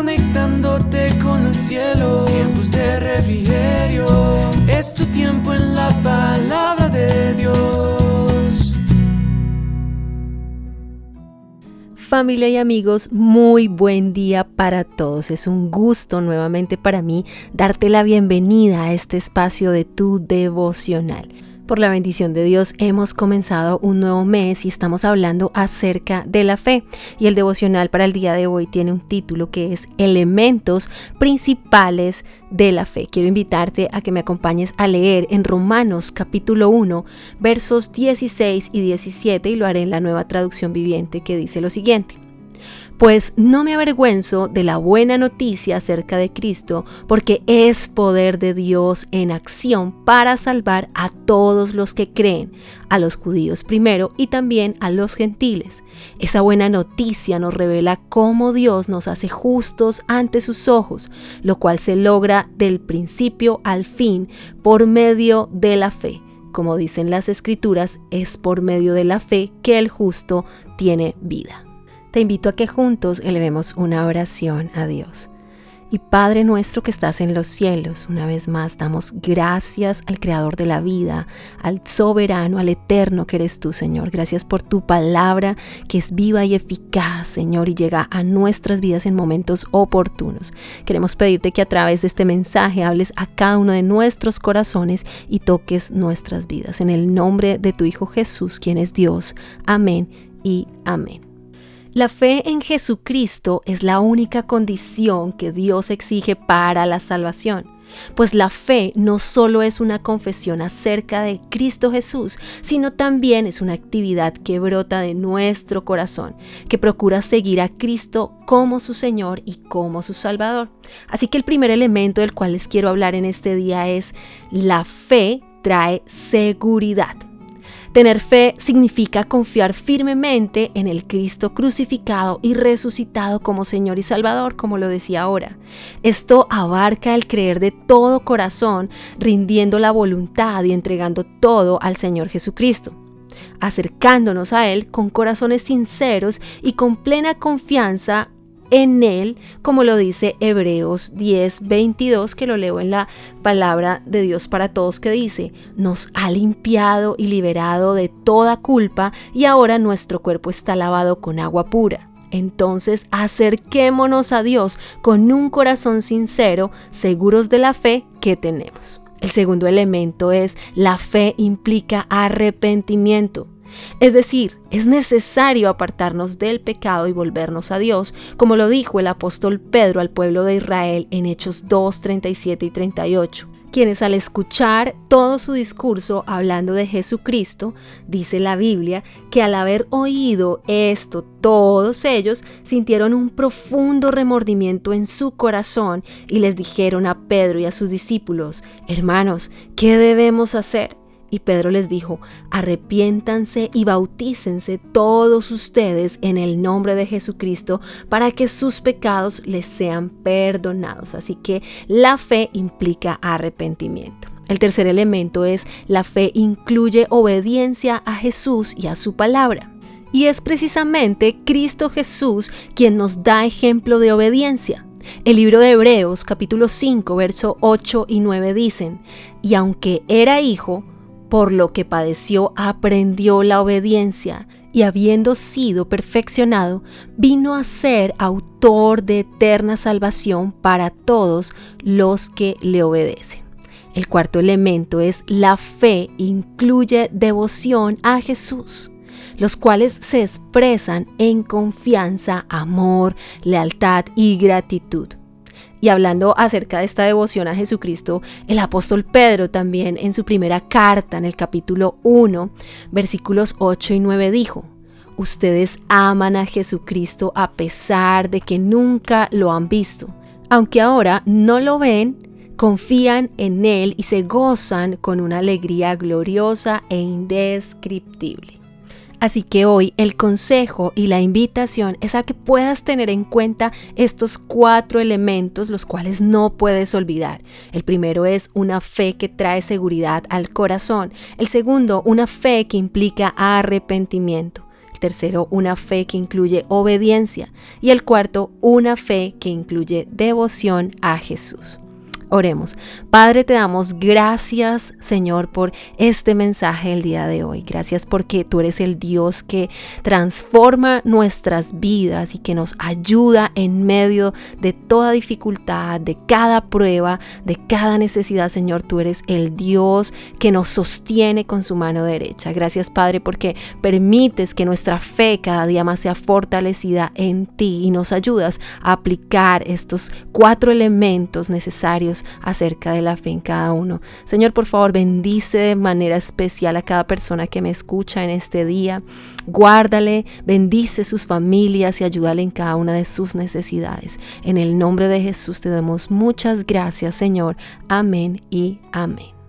conectándote con el cielo. Tiempos de refrigerio, es tu tiempo en la palabra de Dios. Familia y amigos, muy buen día para todos. Es un gusto nuevamente para mí darte la bienvenida a este espacio de tu devocional. Por la bendición de Dios hemos comenzado un nuevo mes y estamos hablando acerca de la fe. Y el devocional para el día de hoy tiene un título que es Elementos principales de la fe. Quiero invitarte a que me acompañes a leer en Romanos capítulo 1 versos 16 y 17 y lo haré en la nueva traducción viviente que dice lo siguiente pues no me avergüenzo de la buena noticia acerca de Cristo, porque es poder de Dios en acción para salvar a todos los que creen, a los judíos primero y también a los gentiles. Esa buena noticia nos revela cómo Dios nos hace justos ante sus ojos, lo cual se logra del principio al fin por medio de la fe. Como dicen las escrituras, es por medio de la fe que el justo tiene vida te invito a que juntos elevemos una oración a Dios. Y Padre nuestro que estás en los cielos, una vez más damos gracias al Creador de la vida, al soberano, al eterno que eres tú, Señor. Gracias por tu palabra que es viva y eficaz, Señor, y llega a nuestras vidas en momentos oportunos. Queremos pedirte que a través de este mensaje hables a cada uno de nuestros corazones y toques nuestras vidas. En el nombre de tu Hijo Jesús, quien es Dios. Amén y amén. La fe en Jesucristo es la única condición que Dios exige para la salvación, pues la fe no solo es una confesión acerca de Cristo Jesús, sino también es una actividad que brota de nuestro corazón, que procura seguir a Cristo como su Señor y como su Salvador. Así que el primer elemento del cual les quiero hablar en este día es la fe trae seguridad. Tener fe significa confiar firmemente en el Cristo crucificado y resucitado como Señor y Salvador, como lo decía ahora. Esto abarca el creer de todo corazón, rindiendo la voluntad y entregando todo al Señor Jesucristo acercándonos a Él con corazones sinceros y con plena confianza en Él, como lo dice Hebreos 10, 22, que lo leo en la palabra de Dios para todos, que dice, nos ha limpiado y liberado de toda culpa y ahora nuestro cuerpo está lavado con agua pura. Entonces acerquémonos a Dios con un corazón sincero, seguros de la fe que tenemos. El segundo elemento es la fe implica arrepentimiento. Es decir, es necesario apartarnos del pecado y volvernos a Dios, como lo dijo el apóstol Pedro al pueblo de Israel en Hechos 2, 37 y 38 quienes al escuchar todo su discurso hablando de Jesucristo, dice la Biblia, que al haber oído esto, todos ellos sintieron un profundo remordimiento en su corazón y les dijeron a Pedro y a sus discípulos, hermanos, ¿qué debemos hacer? Y Pedro les dijo, arrepiéntanse y bautícense todos ustedes en el nombre de Jesucristo para que sus pecados les sean perdonados. Así que la fe implica arrepentimiento. El tercer elemento es la fe incluye obediencia a Jesús y a su palabra. Y es precisamente Cristo Jesús quien nos da ejemplo de obediencia. El libro de Hebreos capítulo 5, verso 8 y 9 dicen, y aunque era hijo, por lo que padeció aprendió la obediencia y habiendo sido perfeccionado, vino a ser autor de eterna salvación para todos los que le obedecen. El cuarto elemento es la fe, incluye devoción a Jesús, los cuales se expresan en confianza, amor, lealtad y gratitud. Y hablando acerca de esta devoción a Jesucristo, el apóstol Pedro también en su primera carta, en el capítulo 1, versículos 8 y 9 dijo, Ustedes aman a Jesucristo a pesar de que nunca lo han visto. Aunque ahora no lo ven, confían en Él y se gozan con una alegría gloriosa e indescriptible. Así que hoy el consejo y la invitación es a que puedas tener en cuenta estos cuatro elementos los cuales no puedes olvidar. El primero es una fe que trae seguridad al corazón. El segundo, una fe que implica arrepentimiento tercero, una fe que incluye obediencia. Y el cuarto, una fe que incluye devoción a Jesús. Oremos. Padre, te damos gracias, Señor, por este mensaje el día de hoy. Gracias porque tú eres el Dios que transforma nuestras vidas y que nos ayuda en medio de toda dificultad, de cada prueba, de cada necesidad, Señor. Tú eres el Dios que nos sostiene con su mano derecha. Gracias, Padre, porque permites que nuestra fe cada día más sea fortalecida en ti y nos ayudas a aplicar estos cuatro elementos necesarios acerca de la fe en cada uno. Señor, por favor, bendice de manera especial a cada persona que me escucha en este día. Guárdale, bendice sus familias y ayúdale en cada una de sus necesidades. En el nombre de Jesús te damos muchas gracias, Señor. Amén y amén.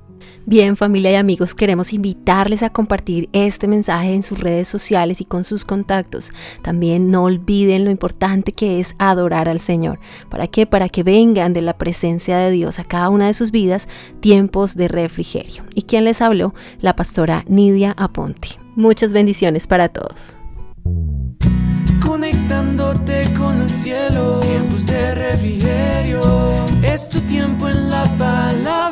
Bien, familia y amigos, queremos invitarles a compartir este mensaje en sus redes sociales y con sus contactos. También no olviden lo importante que es adorar al Señor. ¿Para qué? Para que vengan de la presencia de Dios a cada una de sus vidas tiempos de refrigerio. ¿Y quién les habló? La pastora Nidia Aponte. Muchas bendiciones para todos. Conectándote con el cielo, tiempos de refrigerio, es tu tiempo en la palabra